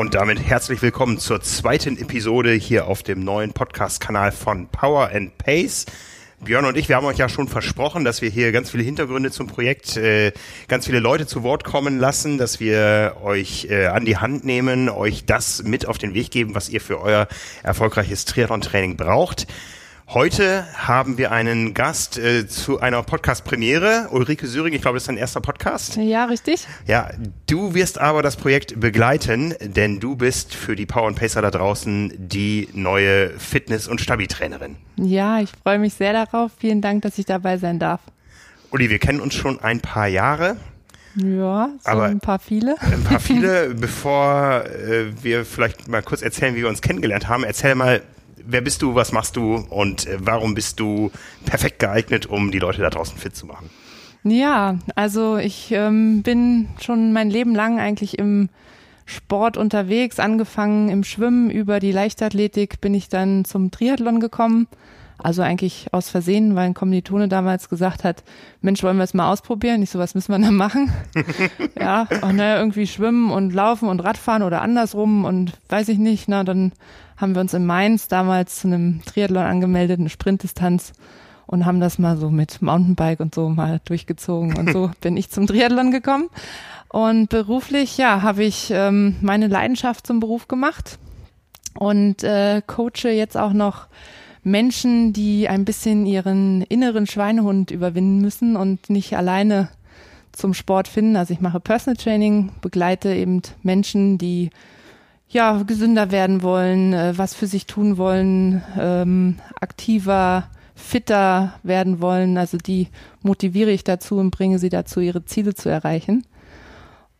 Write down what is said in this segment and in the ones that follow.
Und damit herzlich willkommen zur zweiten Episode hier auf dem neuen Podcast-Kanal von Power and Pace. Björn und ich, wir haben euch ja schon versprochen, dass wir hier ganz viele Hintergründe zum Projekt, äh, ganz viele Leute zu Wort kommen lassen, dass wir euch äh, an die Hand nehmen, euch das mit auf den Weg geben, was ihr für euer erfolgreiches Triathlon-Training braucht. Heute haben wir einen Gast äh, zu einer Podcast-Premiere. Ulrike Süring, ich glaube, das ist dein erster Podcast. Ja, richtig. Ja, du wirst aber das Projekt begleiten, denn du bist für die Power and Pacer da draußen die neue Fitness- und Stabi-Trainerin. Ja, ich freue mich sehr darauf. Vielen Dank, dass ich dabei sein darf. Uli, wir kennen uns schon ein paar Jahre, Ja, so Aber- ein paar viele. ein paar viele. Bevor äh, wir vielleicht mal kurz erzählen, wie wir uns kennengelernt haben, erzähl mal, wer bist du, was machst du und äh, warum bist du perfekt geeignet, um die Leute da draußen fit zu machen? Ja, also ich ähm, bin schon mein Leben lang eigentlich im Sport unterwegs, angefangen im Schwimmen, über die Leichtathletik bin ich dann zum Triathlon gekommen. Also eigentlich aus Versehen, weil ein Kommilitone damals gesagt hat, Mensch, wollen wir es mal ausprobieren? Ich so, was müssen wir da machen? ja, und naja, irgendwie schwimmen und laufen und Radfahren oder andersrum und weiß ich nicht. Na, dann haben wir uns in Mainz damals zu einem Triathlon angemeldet, eine Sprintdistanz und haben das mal so mit Mountainbike und so mal durchgezogen und so bin ich zum Triathlon gekommen. Und beruflich, ja, habe ich ähm, meine Leidenschaft zum Beruf gemacht und äh, coache jetzt auch noch Menschen, die ein bisschen ihren inneren Schweinehund überwinden müssen und nicht alleine zum Sport finden. Also ich mache Personal Training, begleite eben Menschen, die ja gesünder werden wollen, äh, was für sich tun wollen, ähm, aktiver, fitter werden wollen. Also die motiviere ich dazu und bringe sie dazu, ihre Ziele zu erreichen.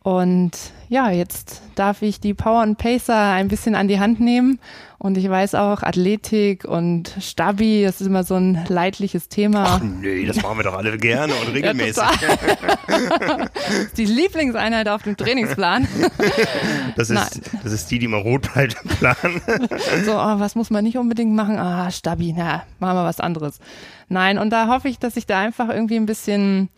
Und ja, jetzt darf ich die Power und Pacer ein bisschen an die Hand nehmen. Und ich weiß auch, Athletik und Stabi, das ist immer so ein leidliches Thema. Ach nee, das machen wir doch alle gerne und Ja, regelmäßig. total. die Lieblingseinheit auf dem Trainingsplan. das, Nein. ist, das ist die, die mal rot bleibt im Plan. So, oh, was muss man nicht unbedingt machen? Ah, Stabi, na, machen wir was anderes. Nein, und da hoffe ich, dass ich da einfach irgendwie ein bisschen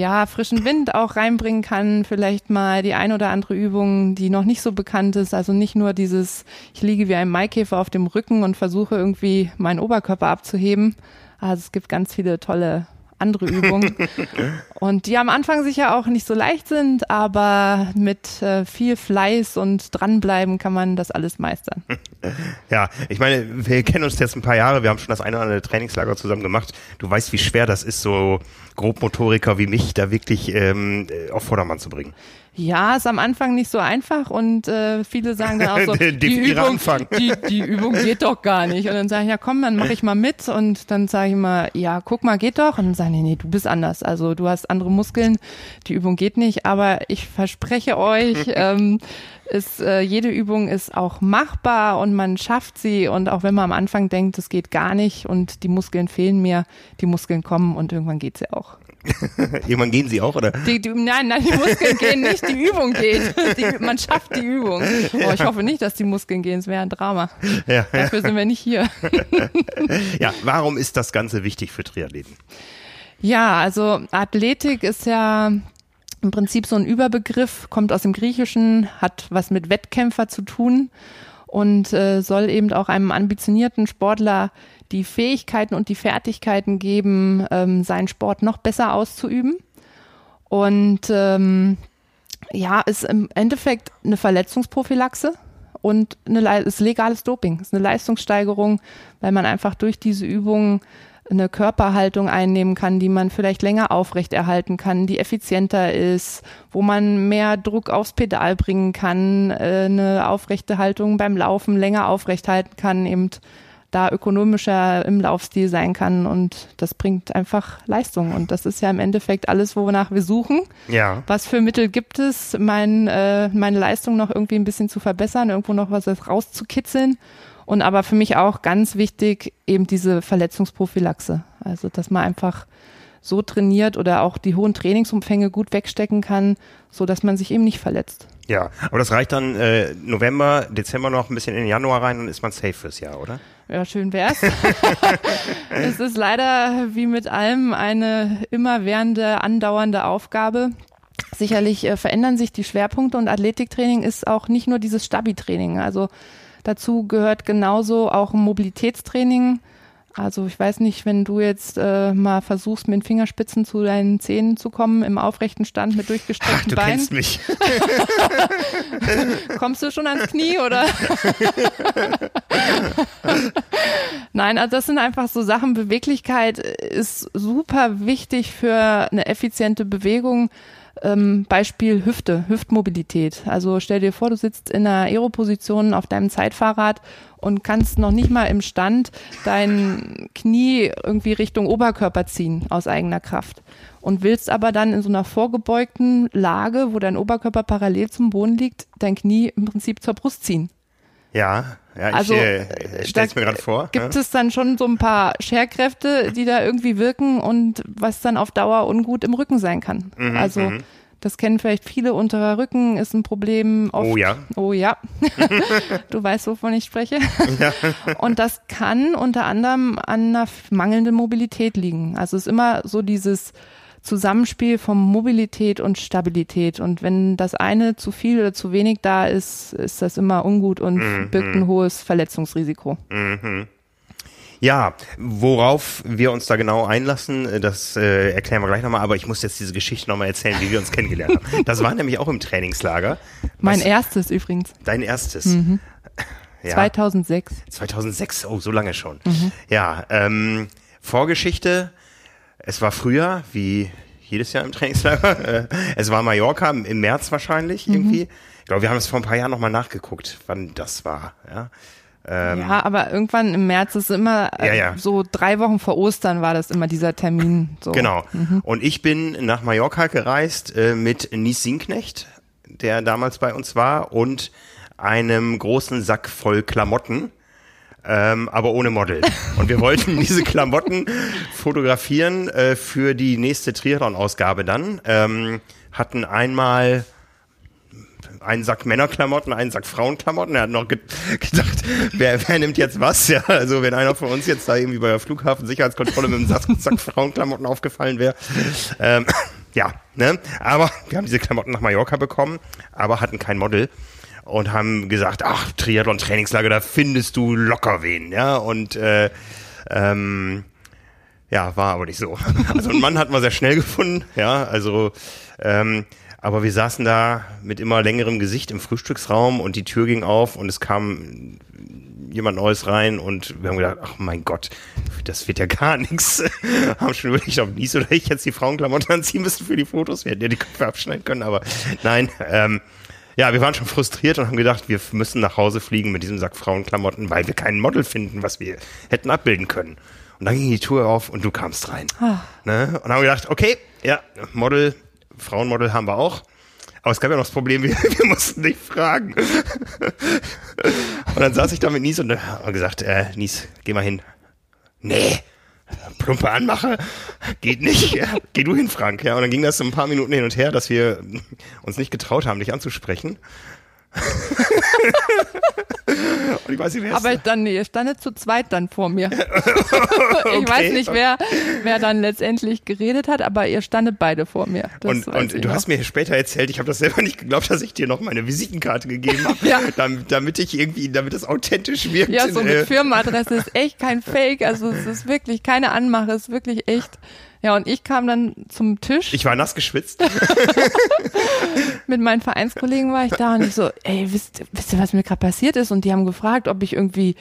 ja, frischen Wind auch reinbringen kann, vielleicht mal die ein oder andere Übung, die noch nicht so bekannt ist, also nicht nur dieses, ich liege wie ein Maikäfer auf dem Rücken und versuche irgendwie meinen Oberkörper abzuheben. Also es gibt ganz viele tolle andere Übungen und die am Anfang sicher auch nicht so leicht sind, aber mit äh, viel Fleiß und dranbleiben kann man das alles meistern. Ja, ich meine, wir kennen uns jetzt ein paar Jahre, wir haben schon das eine oder andere Trainingslager zusammen gemacht. Du weißt, wie schwer das ist, so Grobmotoriker wie mich da wirklich ähm, äh, auf Vordermann zu bringen. Ja, ist am Anfang nicht so einfach und äh, viele sagen dann auch so, die, Definiere Übung, die, die Übung geht doch gar nicht. Und dann sage ich, ja komm, dann mache ich mal mit und dann sage ich immer, ja, guck mal, geht doch. Und dann sagen die, nee, du bist anders. Also du hast andere Muskeln, die Übung geht nicht. Aber ich verspreche euch, ähm, ist, äh, jede Übung ist auch machbar und man schafft sie. Und auch wenn man am Anfang denkt, es geht gar nicht und die Muskeln fehlen mir, die Muskeln kommen und irgendwann geht's ja auch. Irgendwann gehen sie auch, oder? Die, die, nein, nein, die Muskeln gehen nicht, die Übung geht. Die, man schafft die Übung. Oh, ich hoffe nicht, dass die Muskeln gehen, es wäre ein Drama. Ja, ja. Dafür sind wir nicht hier. ja, warum ist das Ganze wichtig für Triathleten? Ja, also Athletik ist ja im Prinzip so ein Überbegriff, kommt aus dem Griechischen, hat was mit Wettkämpfer zu tun und äh, soll eben auch einem ambitionierten Sportler die Fähigkeiten und die Fertigkeiten geben, ähm, seinen Sport noch besser auszuüben. Und ähm, ja, ist im Endeffekt eine Verletzungsprophylaxe und eine, ist legales Doping, ist eine Leistungssteigerung, weil man einfach durch diese Übungen eine Körperhaltung einnehmen kann, die man vielleicht länger aufrechterhalten kann, die effizienter ist, wo man mehr Druck aufs Pedal bringen kann, äh, eine aufrechte Haltung beim Laufen länger aufrecht halten kann, eben da ökonomischer im Laufstil sein kann und das bringt einfach Leistung und das ist ja im Endeffekt alles, wonach wir suchen. Ja. Was für Mittel gibt es, mein, äh, meine Leistung noch irgendwie ein bisschen zu verbessern, irgendwo noch was rauszukitzeln? Und aber für mich auch ganz wichtig eben diese Verletzungsprophylaxe. Also, dass man einfach so trainiert oder auch die hohen Trainingsumfänge gut wegstecken kann, so dass man sich eben nicht verletzt. Ja, aber das reicht dann äh, November, Dezember noch ein bisschen in den Januar rein und ist man safe fürs Jahr, oder? Ja, schön wär's. es ist leider wie mit allem eine immerwährende, andauernde Aufgabe. Sicherlich äh, verändern sich die Schwerpunkte und Athletiktraining ist auch nicht nur dieses Stabi-Training. Also dazu gehört genauso auch Mobilitätstraining. Also ich weiß nicht, wenn du jetzt äh, mal versuchst, mit den Fingerspitzen zu deinen Zähnen zu kommen im aufrechten Stand mit Ach, durchgestreckten du Beinen, kennst mich. kommst du schon ans Knie oder? Nein, also das sind einfach so Sachen. Beweglichkeit ist super wichtig für eine effiziente Bewegung. Ähm, Beispiel Hüfte, Hüftmobilität. Also stell dir vor, du sitzt in einer Aeroposition auf deinem Zeitfahrrad und kannst noch nicht mal im Stand dein Knie irgendwie Richtung Oberkörper ziehen aus eigener Kraft und willst aber dann in so einer vorgebeugten Lage, wo dein Oberkörper parallel zum Boden liegt, dein Knie im Prinzip zur Brust ziehen. Ja, ja, ich Also, äh, äh, stell's mir gerade vor. Gibt ja? es dann schon so ein paar Scherkräfte, die da irgendwie wirken und was dann auf Dauer ungut im Rücken sein kann? Mhm, also das kennen vielleicht viele, unterer Rücken ist ein Problem. Oft, Oh ja. Oh ja. du weißt, wovon ich spreche. Und das kann unter anderem an einer mangelnden Mobilität liegen. Also es ist immer so dieses Zusammenspiel von Mobilität und Stabilität. Und wenn das eine zu viel oder zu wenig da ist, ist das immer ungut und Mhm. birgt ein hohes Verletzungsrisiko. Ja, worauf wir uns da genau einlassen, das äh, erklären wir gleich nochmal, aber ich muss jetzt diese Geschichte nochmal erzählen, wie wir uns kennengelernt haben. Das war nämlich auch im Trainingslager. Mein Was- erstes übrigens, Dein erstes. Ja, 2006. 2006, oh, so lange schon. Ja, ähm, Vorgeschichte, es war früher, wie jedes Jahr im Trainingslager, äh, es war Mallorca im, März wahrscheinlich irgendwie. Ich glaube, wir haben es vor ein paar Jahren nochmal nachgeguckt, wann das war. Ja, ähm, Ja, aber irgendwann im März ist immer äh, Ja, ja. so drei Wochen vor Ostern war das immer dieser Termin. So. Genau. Und ich bin nach Mallorca gereist äh, mit Nies Sinknecht, der damals bei uns war, und einem großen Sack voll Klamotten, ähm, aber ohne Model. Und wir wollten diese Klamotten fotografieren äh, für die nächste Triathlon-Ausgabe dann. Ähm, hatten einmal einen Sack Männerklamotten, einen Sack Frauenklamotten. Er hat noch ge gedacht, wer, wer nimmt jetzt was? Ja, also wenn einer von uns jetzt da irgendwie bei der Flughafensicherheitskontrolle mit einem Sack, Sack Frauenklamotten aufgefallen wäre. Ähm, ja, ne? Aber wir haben diese Klamotten nach Mallorca bekommen, aber hatten kein Model und haben gesagt, ach, Triathlon-Trainingslager, da findest du locker wen, ja. Und äh, ähm, ja, war aber nicht so. Also einen Mann hatten wir sehr schnell gefunden, ja, also ähm, aber wir saßen da mit immer längerem Gesicht im Frühstücksraum und die Tür ging auf und es kam jemand Neues rein und wir haben gedacht, ach mein Gott, das wird ja gar nichts. haben schon überlegt, ob Nies oder ich jetzt die Frauenklamotten anziehen müssen für die Fotos. Wir hätten ja die Köpfe abschneiden können, aber nein, ähm, ja, wir waren schon frustriert und haben gedacht, wir müssen nach Hause fliegen mit diesem Sack Frauenklamotten, weil wir kein Model finden, was wir hätten abbilden können. Und dann ging die Tür auf und du kamst rein. Ne? Und haben gedacht, okay, ja, Model, Frauenmodel haben wir auch. Aber es gab ja noch das Problem, wir, wir mussten nicht fragen. und dann saß ich da mit Nies und habe gesagt, äh, Nies, geh mal hin. Nee, plumpe Anmache, geht nicht. Ja, geh du hin, Frank. Ja, und dann ging das so ein paar Minuten hin und her, dass wir uns nicht getraut haben, dich anzusprechen. und ich weiß nicht, wer Aber dann, ihr standet zu zweit dann vor mir. Ich weiß nicht, wer, wer dann letztendlich geredet hat, aber ihr standet beide vor mir. Das Und, und du noch. hast mir später erzählt, ich habe das selber nicht geglaubt, dass ich dir noch meine Visitenkarte gegeben habe, Ja. damit, damit ich irgendwie, damit das authentisch wirkt. Ja, so Äh, mit Firmenadresse ist echt kein Fake. Also es ist wirklich keine Anmache, es ist wirklich echt. Ja, und ich kam dann zum Tisch. Ich war nass geschwitzt. mit meinen Vereinskollegen war ich da und ich so, ey, wisst, wisst ihr, was mir gerade passiert ist? Und die haben gefragt, ob ich irgendwie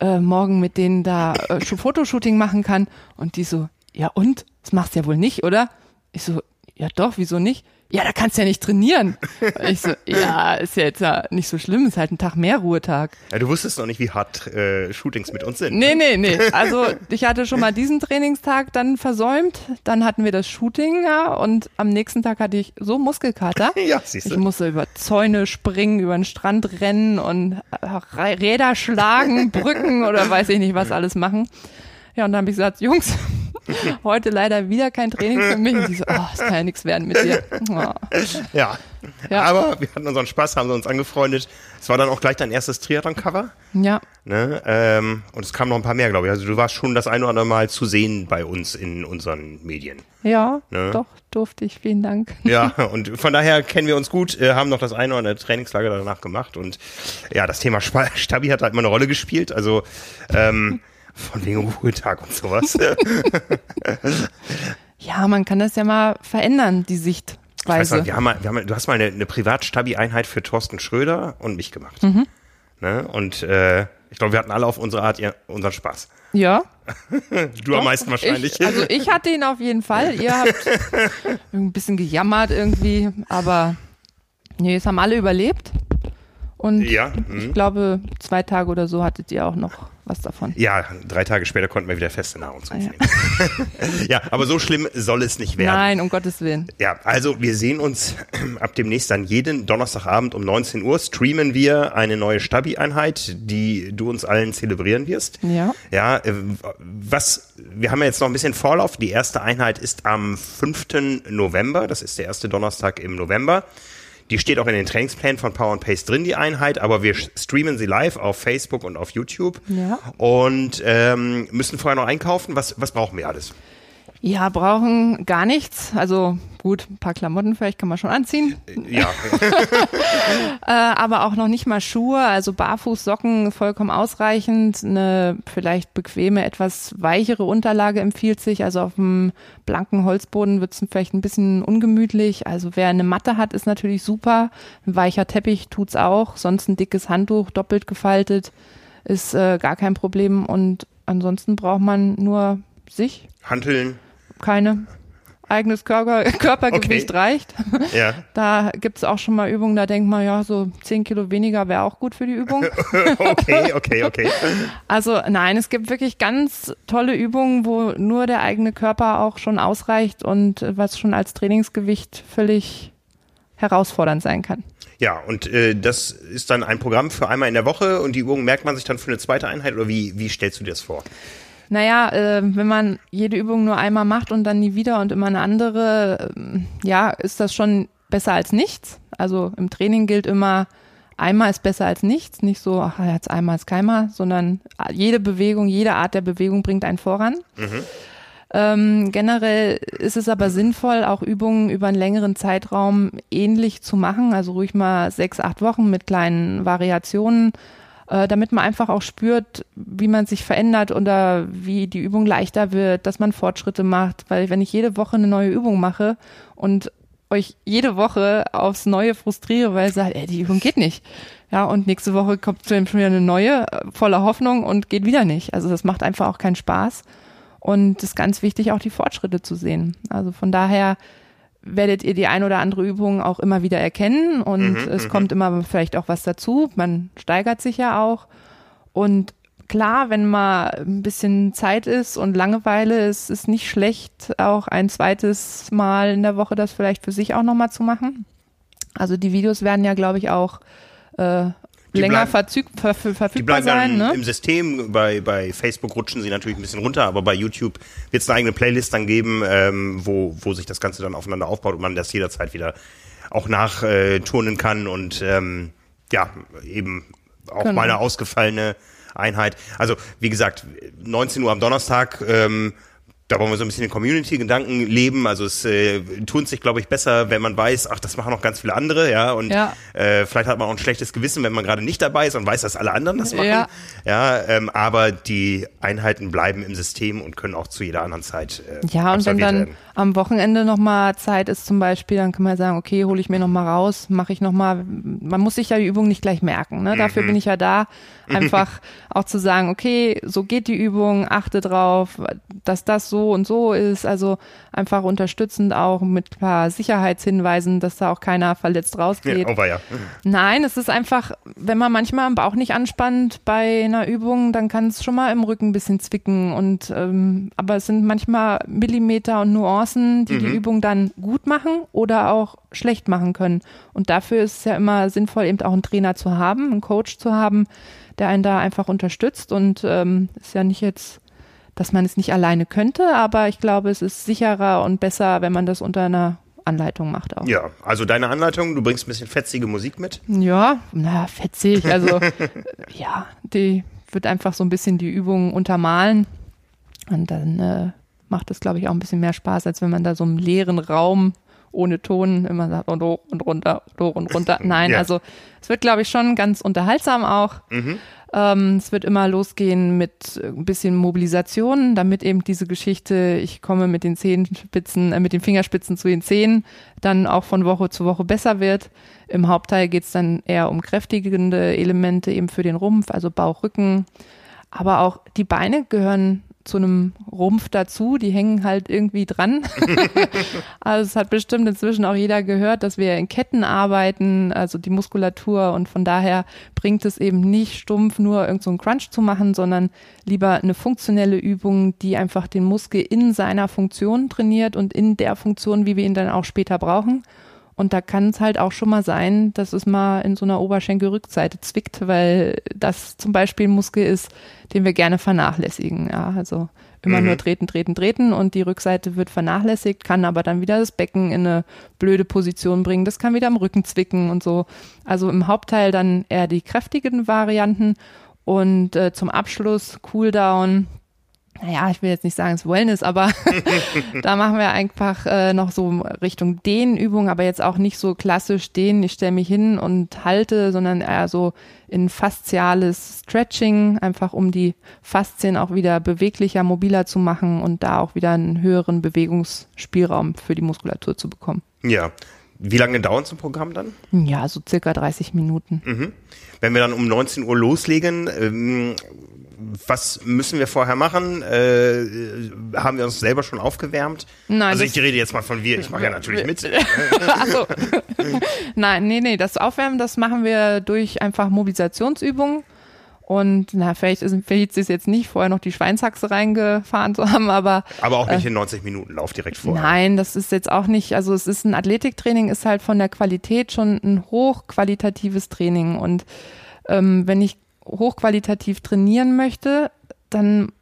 äh, morgen mit denen da äh, Fotoshooting machen kann. Und die so, ja und? Das machst du ja wohl nicht, oder? Ich so, ja doch, wieso nicht? Ja, da kannst du ja nicht trainieren. Ich so, ja, ist ja jetzt nicht so schlimm, ist halt ein Tag mehr Ruhetag. Ja, du wusstest noch nicht, wie hart äh, Shootings mit uns sind. Nee, nee, nee. Also ich hatte schon mal diesen Trainingstag dann versäumt. Dann hatten wir das Shooting, ja, und am nächsten Tag hatte ich so Muskelkater. Ja, siehst Ich du. musste über Zäune springen, über den Strand rennen und äh, Räder schlagen, Brücken oder weiß ich nicht was alles machen. Ja, und dann habe ich gesagt, Jungs, heute leider wieder kein Training für mich. Und die so, oh, es kann ja nichts werden mit dir. Oh. Ja. Ja. Aber wir hatten unseren Spaß, haben uns angefreundet. Es war dann auch gleich dein erstes Triathlon-Cover. Ja, Ne? Ähm, und es kamen noch ein paar mehr, glaube ich. Also du warst schon das ein oder andere Mal zu sehen bei uns in unseren Medien. ja, Ne? doch, durfte ich. Vielen Dank. Ja, und von daher kennen wir uns gut, äh, haben noch das eine oder andere Trainingslager danach gemacht. Und ja, das Thema Stabi hat halt immer eine Rolle gespielt. Also ähm, von wegen Ruhetag und sowas. Ja, man kann das ja mal verändern, die Ich weiß Sichtweise. noch, wir haben mal, wir haben, du hast mal eine, eine Privat-Stabi-Einheit für Thorsten Schröder und mich gemacht. Mhm. Ne? Und äh, ich glaube, wir hatten alle auf unsere Art ihr, unseren Spaß. ja, Du am meisten wahrscheinlich. Ich, also ich hatte ihn auf jeden Fall. Ihr habt ein bisschen gejammert irgendwie, aber nee, es haben alle überlebt. Und ja, ich mhm. glaube, zwei Tage oder so hattet ihr auch noch was davon. ja, drei Tage später konnten wir wieder feste Nahrung zu uns nehmen. ja, aber so schlimm soll es nicht werden. Nein, um Gottes Willen. Ja, also wir sehen uns ab demnächst dann jeden Donnerstagabend um 19 Uhr streamen wir eine neue Stabi-Einheit, die du uns allen zelebrieren wirst. Ja. Ja, äh, was, wir haben ja jetzt noch ein bisschen Vorlauf. Die erste Einheit ist am 5. November. Das ist der erste Donnerstag im November. Die steht auch in den Trainingsplänen von Power and Pace drin, die Einheit, aber wir streamen sie live auf Facebook und auf YouTube. Ja. Und ähm, müssen vorher noch einkaufen. Was, was brauchen wir alles? Ja, brauchen gar nichts. Also gut, ein paar Klamotten vielleicht kann man schon anziehen, Ja, äh, aber auch noch nicht mal Schuhe, also Barfußsocken vollkommen ausreichend. Eine vielleicht bequeme, etwas weichere Unterlage empfiehlt sich. Also auf dem blanken Holzboden wird es vielleicht ein bisschen ungemütlich. Also wer eine Matte hat, ist natürlich super. Ein weicher Teppich tut's auch. Sonst ein dickes Handtuch, doppelt gefaltet, ist äh, gar kein Problem. Und ansonsten braucht man nur sich, Hanteln. Keine eigenes Körper, Körpergewicht Okay. reicht. Ja. Da gibt's auch schon mal Übungen, da denkt man, ja, so 10 Kilo weniger wäre auch gut für die Übung. Okay, okay, okay. Also nein, es gibt wirklich ganz tolle Übungen, wo nur der eigene Körper auch schon ausreicht und was schon als Trainingsgewicht völlig herausfordernd sein kann. Ja, und äh, das ist dann ein Programm für einmal in der Woche und die Übung merkt man sich dann für eine zweite Einheit oder wie, wie stellst du dir das vor? Naja, äh, wenn man jede Übung nur einmal macht und dann nie wieder und immer eine andere, ähm, ja, ist das schon besser als nichts. Also im Training gilt immer, einmal ist besser als nichts. Nicht so, ach, jetzt einmal ist keinmal, sondern jede Bewegung, jede Art der Bewegung bringt einen voran. Ähm, generell ist es aber sinnvoll, auch Übungen über einen längeren Zeitraum ähnlich zu machen, also ruhig mal sechs, acht Wochen mit kleinen Variationen, äh, damit man einfach auch spürt, wie man sich verändert oder wie die Übung leichter wird, dass man Fortschritte macht. Weil wenn ich jede Woche eine neue Übung mache und euch jede Woche aufs Neue frustriere, weil ihr sagt, ey, die Übung geht nicht. Ja, und nächste Woche kommt schon wieder eine neue, äh, voller Hoffnung und geht wieder nicht. Also das macht einfach auch keinen Spaß. Und es ist ganz wichtig, auch die Fortschritte zu sehen. Also von daher werdet ihr die ein oder andere Übung auch immer wieder erkennen und es kommt immer vielleicht auch was dazu. Man steigert sich ja auch. Und klar, wenn mal ein bisschen Zeit ist und Langeweile, es ist nicht schlecht, auch ein zweites Mal in der Woche das vielleicht für sich auch nochmal zu machen. Also die Videos werden ja, glaube ich, auch äh, länger bleiben- ver, verfügbar bleiben sein. dann Ne? im System. Bei, bei Facebook rutschen sie natürlich ein bisschen runter, aber bei YouTube wird es eine eigene Playlist dann geben, ähm, wo, wo sich das Ganze dann aufeinander aufbaut und man das jederzeit wieder auch nachturnen äh, turnen kann und ähm, ja, eben auch Genau. mal eine ausgefallene Einheit. Also wie gesagt, 19 Uhr am Donnerstag, ähm, da wollen wir so ein bisschen den Community-Gedanken leben. Also es äh, tut sich, glaube ich, besser, wenn man weiß, ach, das machen noch ganz viele andere, ja. Und Ja. Äh, vielleicht hat man auch ein schlechtes Gewissen, wenn man gerade nicht dabei ist und weiß, dass alle anderen das machen. Ja. Ja, ähm, aber die Einheiten bleiben im System und können auch zu jeder anderen Zeit. Äh, Ja, und wenn dann werden. am Wochenende nochmal Zeit ist zum Beispiel, dann kann man sagen, okay, hole ich mir nochmal raus, mache ich nochmal, man muss sich ja die Übung nicht gleich merken. Ne? Mhm. Dafür bin ich ja da, einfach auch zu sagen, okay, so geht die Übung, achte drauf, dass das so und so ist. Also einfach unterstützend auch mit ein paar Sicherheitshinweisen, dass da auch keiner verletzt rausgeht. Ja, oh, ja. Nein, es ist einfach, wenn man manchmal am Bauch nicht anspannt bei einer Übung, dann kann es schon mal im Rücken ein bisschen zwicken. Und ähm, aber es sind manchmal Millimeter und Nuancen, die die Übung dann gut machen oder auch schlecht machen können. Und dafür ist es ja immer sinnvoll, eben auch einen Trainer zu haben, einen Coach zu haben, der einen da einfach unterstützt. Und ähm, ist ja nicht jetzt, dass man es nicht alleine könnte, aber ich glaube, es ist sicherer und besser, wenn man das unter einer Anleitung macht auch. Ja, also deine Anleitung, du bringst ein bisschen fetzige Musik mit. Ja, na, fetzig. Also, ja, die wird einfach so ein bisschen die Übung untermalen. Und dann äh, macht es, glaube ich, auch ein bisschen mehr Spaß, als wenn man da so im leeren Raum ohne Ton immer sagt, und hoch und runter, und hoch und runter. Nein, Ja. also es wird, glaube ich, schon ganz unterhaltsam auch. Ähm, es wird immer losgehen mit ein bisschen Mobilisation, damit eben diese Geschichte, ich komme mit den Zehenspitzen, äh, mit den Fingerspitzen zu den Zehen, dann auch von Woche zu Woche besser wird. Im Hauptteil geht es dann eher um kräftigende Elemente eben für den Rumpf, also Bauch, Rücken. Aber auch die Beine gehören zu einem Rumpf dazu, die hängen halt irgendwie dran. also es hat bestimmt inzwischen auch jeder gehört, dass wir in Ketten arbeiten, also die Muskulatur und von daher bringt es eben nicht stumpf nur irgendeinen so einen Crunch zu machen, sondern lieber eine funktionelle Übung, die einfach den Muskel in seiner Funktion trainiert und in der Funktion, wie wir ihn dann auch später brauchen. Und da kann es halt auch schon mal sein, dass es mal in so einer Oberschenkelrückseite zwickt, weil das zum Beispiel ein Muskel ist, den wir gerne vernachlässigen. Ja, also immer nur treten, treten, treten und die Rückseite wird vernachlässigt, kann aber dann wieder das Becken in eine blöde Position bringen. Das kann wieder am Rücken zwicken und so. Also im Hauptteil dann eher die kräftigen Varianten und äh, zum Abschluss Cooldown naja, ich will jetzt nicht sagen, es ist Wellness, aber da machen wir einfach äh, noch so Richtung Dehnübung, aber jetzt auch nicht so klassisch dehnen, ich stelle mich hin und halte, sondern eher so in fasziales Stretching, einfach um die Faszien auch wieder beweglicher, mobiler zu machen und da auch wieder einen höheren Bewegungsspielraum für die Muskulatur zu bekommen. Ja. Wie lange dauert so ein Programm dann? Ja, so circa 30 Minuten. Wenn wir dann um 19 Uhr loslegen, ähm, was müssen wir vorher machen? Äh, haben wir uns selber schon aufgewärmt? Nein, also ich rede jetzt mal von wir, ich mache ja natürlich mit. Ach so. Nein, nee, nee, das Aufwärmen, das machen wir durch einfach Mobilisationsübungen. Und na, vielleicht ist vielleicht ist es jetzt nicht, vorher noch die Schweinshaxe reingefahren zu haben, aber Aber auch nicht in 90 Minuten Lauf direkt vorher. nein, das ist jetzt auch nicht, also es ist ein Athletiktraining, ist halt von der Qualität schon ein hochqualitatives Training. Und ähm, wenn ich hochqualitativ trainieren möchte, dann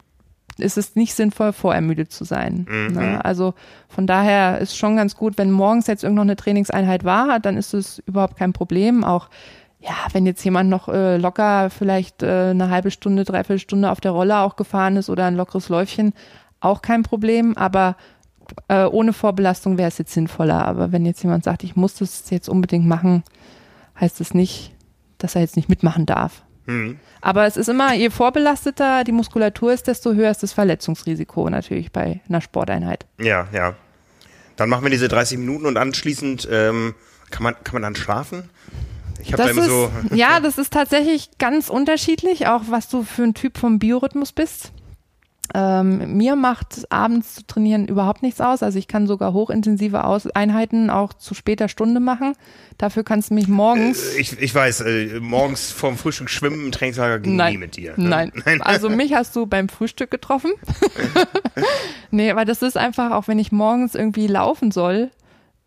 ist es nicht sinnvoll, vorermüdet zu sein. Ne? Also von daher ist schon ganz gut, wenn morgens jetzt irgend noch eine Trainingseinheit war, dann ist es überhaupt kein Problem. Auch ja, wenn jetzt jemand noch äh, locker vielleicht äh, eine halbe Stunde, dreiviertel Stunde auf der Rolle auch gefahren ist oder ein lockeres Läufchen, auch kein Problem. Aber äh, ohne Vorbelastung wäre es jetzt sinnvoller. Aber wenn jetzt jemand sagt, ich muss das jetzt unbedingt machen, heißt es nicht, dass er jetzt nicht mitmachen darf. Aber es ist immer, je vorbelasteter die Muskulatur ist, desto höher ist das Verletzungsrisiko natürlich bei einer Sporteinheit. Ja, ja. Dann machen wir diese 30 Minuten und anschließend ähm, kann man kann man dann schlafen? Ich habe da immer ist, so ja, das ist tatsächlich ganz unterschiedlich, auch was du für ein Typ vom Biorhythmus bist. Ähm, mir macht abends zu trainieren überhaupt nichts aus. Also ich kann sogar hochintensive aus Einheiten auch zu später Stunde machen. Dafür kannst du mich morgens. ich, ich weiß, äh, morgens vorm Frühstück schwimmen im Trainingslager ging Nein. nie mit dir. ne? Nein. Also mich hast du beim Frühstück getroffen. nee, aber das ist einfach, auch wenn ich morgens irgendwie laufen soll,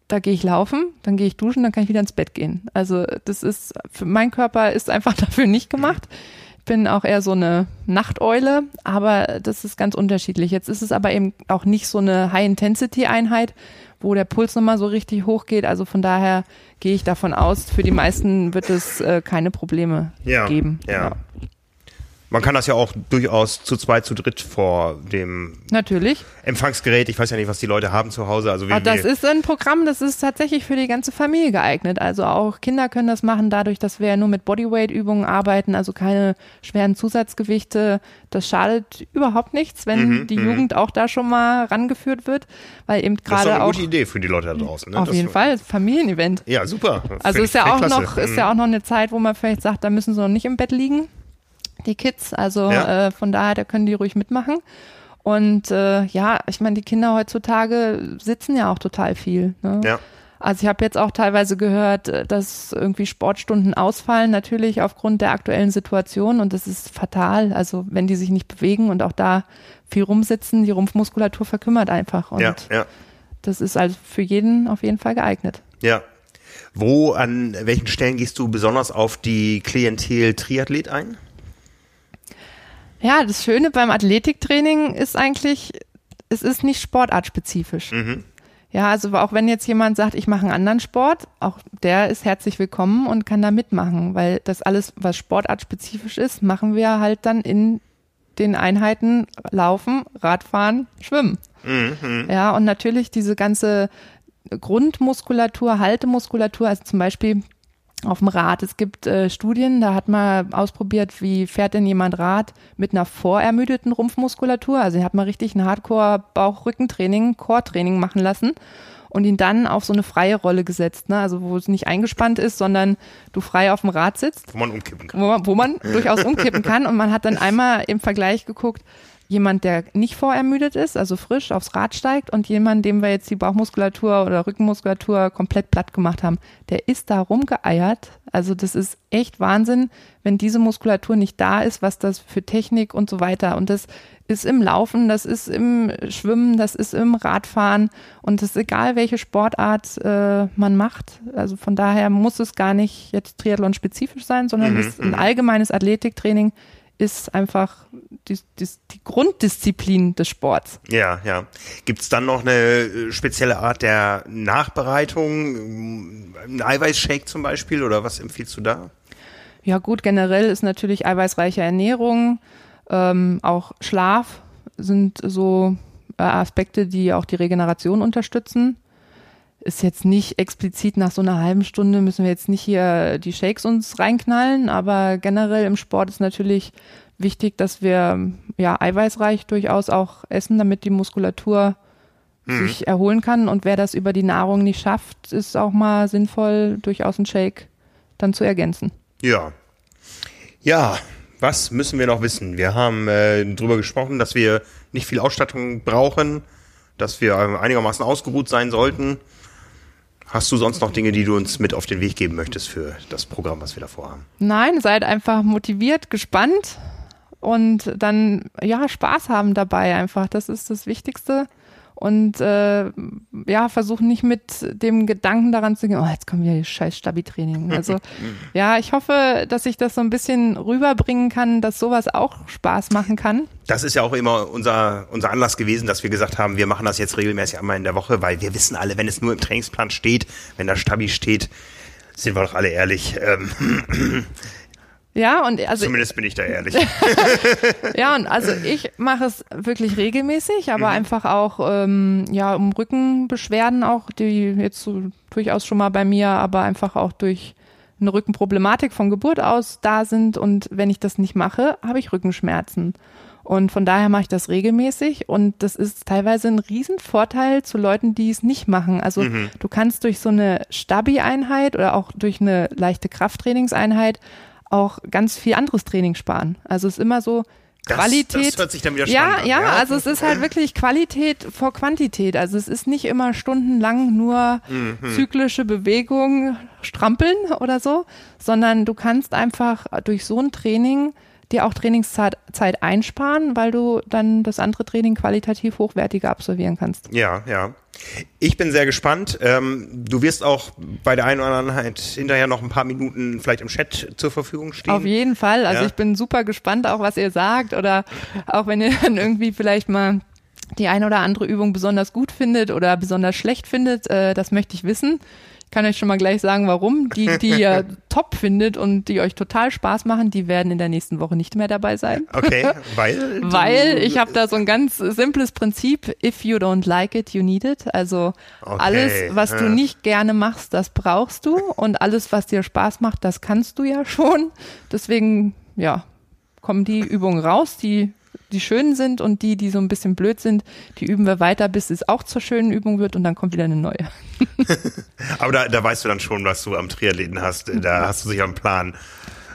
da gehe ich laufen, dann gehe ich duschen, dann kann ich wieder ins Bett gehen. Also das ist, mein Körper ist einfach dafür nicht gemacht. Ich bin auch eher so eine Nachteule, aber das ist ganz unterschiedlich. Jetzt ist es aber eben auch nicht so eine High-Intensity-Einheit, wo der Puls nochmal so richtig hoch geht. Also von daher gehe ich davon aus, für die meisten wird es äh, keine Probleme Ja, geben. ja. Man kann das ja auch durchaus zu zweit, zu dritt vor dem Natürlich. Empfangsgerät. Ich weiß ja nicht, was die Leute haben zu Hause. Also wie, Aber das ist ein Programm, das ist tatsächlich für die ganze Familie geeignet. Also auch Kinder können das machen, dadurch, dass wir ja nur mit Bodyweight-Übungen arbeiten, also keine schweren Zusatzgewichte. Das schadet überhaupt nichts, wenn Mhm, die Jugend auch da schon mal rangeführt wird, weil eben das ist gerade eine auch gute Idee für die Leute da draußen. Ne? auf Das- jeden Fall Familienevent. Ja, super. Also ist ja auch klasse. noch, ist Mhm. ja auch noch eine Zeit, wo man vielleicht sagt, da müssen sie noch nicht im Bett liegen, die Kids. Also Ja. äh, von daher, da können die ruhig mitmachen. Und äh, ja, ich meine, die Kinder heutzutage sitzen ja auch total viel. Ne? Ja. Also ich habe jetzt auch teilweise gehört, äh, dass irgendwie Sportstunden ausfallen, natürlich aufgrund der aktuellen Situation und das ist fatal. Also wenn die sich nicht bewegen und auch da viel rumsitzen, die Rumpfmuskulatur verkümmert einfach und Ja, ja, das ist also für jeden auf jeden Fall geeignet. ja. Wo, an welchen Stellen gehst du besonders auf die Klientel Triathlet ein? Ja, das Schöne beim Athletiktraining ist eigentlich, es ist nicht sportartspezifisch. Ja, also auch wenn jetzt jemand sagt, ich mache einen anderen Sport, auch der ist herzlich willkommen und kann da mitmachen, weil das alles, was sportartspezifisch ist, machen wir halt dann in den Einheiten Laufen, Radfahren, Schwimmen. Ja, und natürlich diese ganze Grundmuskulatur, Haltemuskulatur, also zum Beispiel auf dem Rad. Es gibt äh, Studien, da hat man ausprobiert, wie fährt denn jemand Rad mit einer vorermüdeten Rumpfmuskulatur. Also hat mal richtig ein Hardcore-Bauch-Rückentraining, Core-Training machen lassen und ihn dann auf so eine freie Rolle gesetzt, ne? also wo es nicht eingespannt ist, sondern du frei auf dem Rad sitzt Wo man umkippen kann. wo man, wo man durchaus umkippen kann. Und man hat dann einmal im Vergleich geguckt, jemand, der nicht vorermüdet ist, also frisch aufs Rad steigt und jemand, dem wir jetzt die Bauchmuskulatur oder Rückenmuskulatur komplett platt gemacht haben, der ist da rumgeeiert. Also das ist echt Wahnsinn, wenn diese Muskulatur nicht da ist, was das für Technik und so weiter. Und das ist im Laufen, das ist im Schwimmen, das ist im Radfahren und es ist egal, welche Sportart äh, man macht. Also von daher muss es gar nicht jetzt Triathlon spezifisch sein, sondern es ist ein allgemeines Athletiktraining ist einfach die, die, die Grunddisziplin des Sports. Ja, ja. Gibt's dann noch eine äh, spezielle Art der Nachbereitung? Ein Eiweißshake zum Beispiel oder was empfiehlst du da? Ja gut, generell ist natürlich eiweißreiche Ernährung, ähm, auch Schlaf sind so äh, Aspekte, die auch die Regeneration unterstützen. Ist jetzt nicht explizit nach so einer halben Stunde müssen wir jetzt nicht hier die Shakes uns reinknallen, aber generell im Sport ist natürlich wichtig, dass wir ja eiweißreich durchaus auch essen, damit die Muskulatur sich erholen kann. Und wer das über die Nahrung nicht schafft, ist auch mal sinnvoll, durchaus einen Shake dann zu ergänzen. Ja. Ja, was müssen wir noch wissen? Wir haben äh, darüber gesprochen, dass wir nicht viel Ausstattung brauchen, dass wir äh, einigermaßen ausgeruht sein sollten. Hast du sonst noch Dinge, die du uns mit auf den Weg geben möchtest für das Programm, was wir davor haben? Nein, seid einfach motiviert, gespannt und dann ja Spaß haben dabei einfach. Das ist das Wichtigste. Und äh, ja, versuchen nicht mit dem Gedanken daran zu gehen, oh, jetzt kommen wir hier scheiß Stabi-Training. Also ja, ich hoffe, dass ich das so ein bisschen rüberbringen kann, dass sowas auch Spaß machen kann. Das ist ja auch immer unser, unser Anlass gewesen, dass wir gesagt haben, wir machen das jetzt regelmäßig einmal in der Woche, weil wir wissen alle, wenn es nur im Trainingsplan steht, wenn da Stabi steht, sind wir doch alle ehrlich. Ähm, Ja, und also zumindest bin ich da ehrlich. Ja, und also ich mache es wirklich regelmäßig, aber einfach auch, ähm, ja, um Rückenbeschwerden auch, die jetzt so durchaus schon mal bei mir, aber einfach auch durch eine Rückenproblematik von Geburt aus da sind. Und wenn ich das nicht mache, habe ich Rückenschmerzen. Und von daher mache ich das regelmäßig und das ist teilweise ein Riesenvorteil zu Leuten, die es nicht machen. Also du kannst durch so eine Stabi-Einheit oder auch durch eine leichte Krafttrainingseinheit auch ganz viel anderes Training sparen. Also es ist immer so Das- Qualität. das hört sich dann wieder ja, an, ja, ja. also es ist halt wirklich Qualität vor Quantität. Also es ist nicht immer stundenlang nur Mhm. zyklische Bewegung strampeln oder so, sondern du kannst einfach durch so ein Training dir auch Trainingszeit Zeit einsparen, weil du dann das andere Training qualitativ hochwertiger absolvieren kannst. Ja, ja. Ich bin sehr gespannt. Ähm, du wirst auch bei der einen oder anderen halt hinterher noch ein paar Minuten vielleicht im Chat zur Verfügung stehen. Auf jeden Fall. Also Ja. ich bin super gespannt, auch was ihr sagt oder auch wenn ihr dann irgendwie vielleicht mal die eine oder andere Übung besonders gut findet oder besonders schlecht findet, äh, das möchte ich wissen. Kann euch schon mal gleich sagen, warum. Die, die ihr top findet und die euch total Spaß machen, die werden in der nächsten Woche nicht mehr dabei sein. Okay, weil? Weil ich habe da so ein ganz simples Prinzip, if you don't like it, you need it. Also Okay, alles, was du ja. nicht gerne machst, das brauchst du und alles, was dir Spaß macht, das kannst du ja schon. Deswegen, ja, kommen die Übungen raus, die die schön sind und die, die so ein bisschen blöd sind, die üben wir weiter, bis es auch zur schönen Übung wird und dann kommt wieder eine neue. Aber da, da weißt du dann schon, was du am Triathleten hast. Da hast du sicher einen Plan,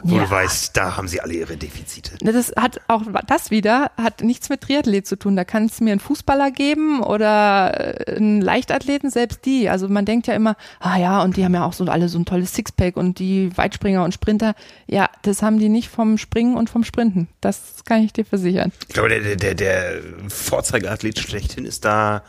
wo Ja. du weißt, da haben sie alle ihre Defizite. Das hat auch das wieder hat nichts mit Triathlet zu tun. Da kann es mir einen Fußballer geben oder äh, einen Leichtathleten, selbst die. Also man denkt ja immer, ah ja, und die haben ja auch so alle so ein tolles Sixpack und die Weitspringer und Sprinter. Ja, das haben die nicht vom Springen und vom Sprinten. Das kann ich dir versichern. Ich glaube, der, der, der, der Vorzeigeathlet schlechthin ist da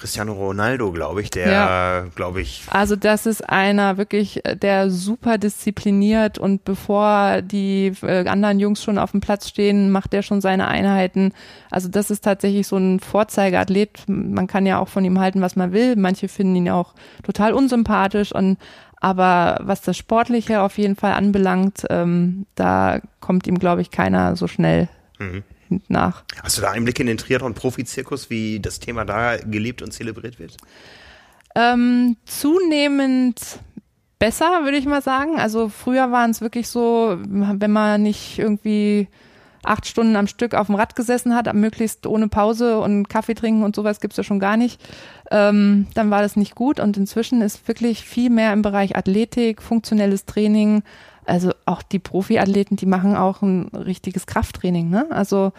Cristiano Ronaldo, glaube ich, der, Ja. glaube ich, Also das ist einer wirklich, äh, der super diszipliniert und bevor die äh, anderen Jungs schon auf dem Platz stehen, macht der schon seine Einheiten. Also das ist tatsächlich so ein Vorzeigeathlet. Man kann ja auch von ihm halten, was man will. Manche finden ihn auch total unsympathisch und aber was das Sportliche auf jeden Fall anbelangt, ähm, da kommt ihm, glaube ich, keiner so schnell hinten nach. hast du da Einblick in den Triathlon-Profi-Zirkus, wie das Thema da gelebt und zelebriert wird? Ähm, zunehmend besser, würde ich mal sagen. Also früher waren es wirklich so, wenn man nicht irgendwie acht Stunden am Stück auf dem Rad gesessen hat, möglichst ohne Pause und Kaffee trinken und sowas gibt's ja schon gar nicht, ähm, dann war das nicht gut. Und inzwischen ist wirklich viel mehr im Bereich Athletik, funktionelles Training. Also auch die Profiathleten, die machen auch ein richtiges Krafttraining. Ne? Also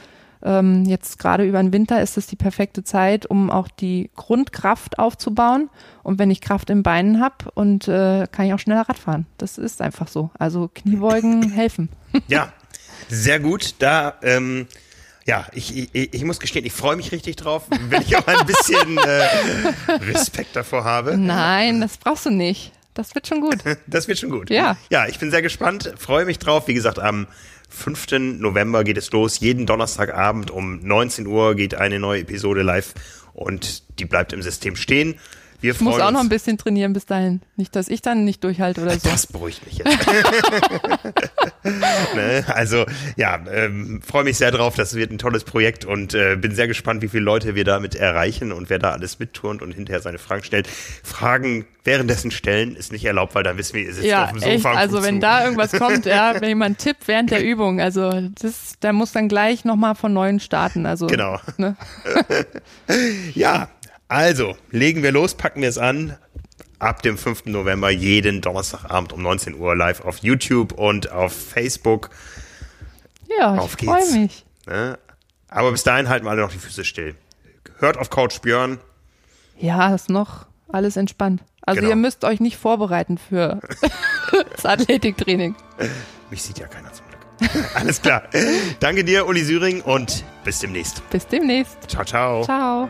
ähm, jetzt gerade über den Winter ist es die perfekte Zeit, um auch die Grundkraft aufzubauen. Und wenn ich Kraft im Beinen habe und äh, kann ich auch schneller Rad fahren. Das ist einfach so. Also Kniebeugen helfen. Ja, sehr gut. Da, ähm, ja, ich, ich, ich muss gestehen, ich freue mich richtig drauf, wenn ich auch ein bisschen äh, Respekt davor habe. Nein, das brauchst du nicht. Das wird schon gut. Das wird schon gut. Ja. Ja, ich bin sehr gespannt, freue mich drauf. Wie gesagt, am 5. November geht es los. Jeden Donnerstagabend um 19 Uhr geht eine neue Episode live und die bleibt im System stehen. Wir Ich muss auch noch ein uns. bisschen trainieren bis dahin. Nicht, dass ich dann nicht durchhalte oder so. Das beruhigt mich jetzt. ne? Also ja, ähm, freue mich sehr drauf. Das wird ein tolles Projekt und äh, bin sehr gespannt, wie viele Leute wir damit erreichen und wer da alles mitturnt und hinterher seine Fragen stellt. Fragen währenddessen stellen ist nicht erlaubt, weil dann wissen wir, ihr sitzt Ja, auf dem Sofa. echt. Also wenn zu. da irgendwas kommt, ja, wenn jemand tippt während der Übung, also das, der muss dann gleich nochmal von neuem starten. Also Genau. Ne? Ja, also legen wir los, packen wir es an. Ab dem 5. November jeden Donnerstagabend um 19 Uhr live auf YouTube und auf Facebook. Ja, Auf ich freue mich. Ne? Aber bis dahin halten wir alle noch die Füße still. Hört auf Coach Björn. Ja, ist noch alles entspannt. Also Genau. ihr müsst euch nicht vorbereiten für das Athletiktraining. Mich sieht ja keiner zum Glück. Alles klar. Danke dir, Uli Süring, und bis demnächst. Bis demnächst. Ciao, ciao. Ciao.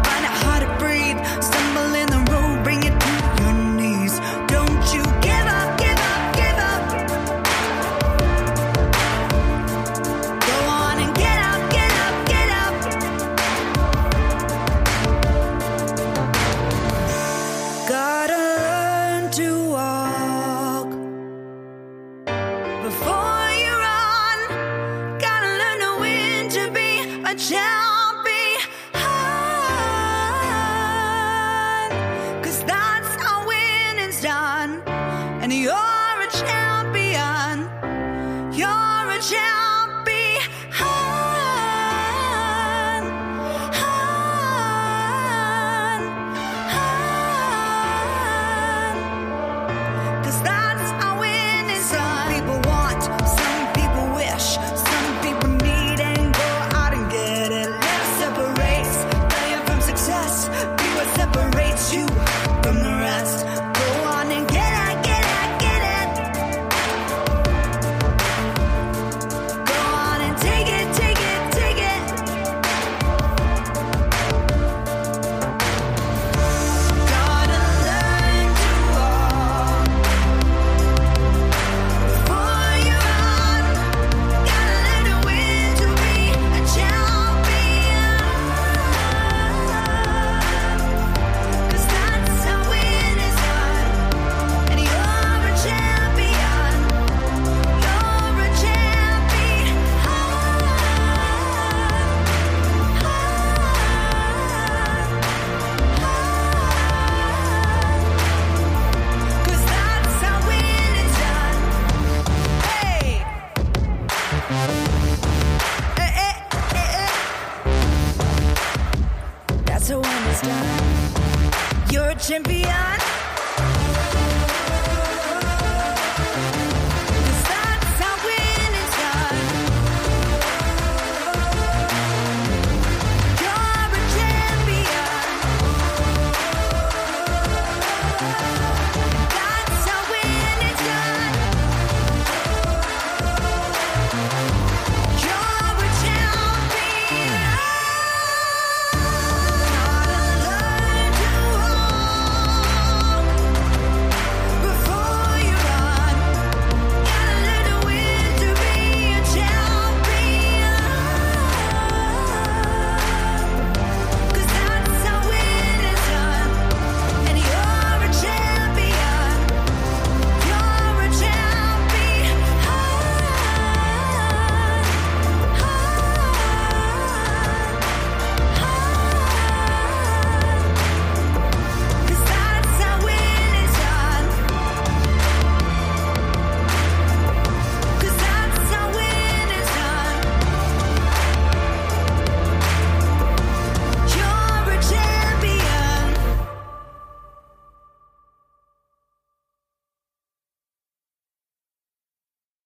a child.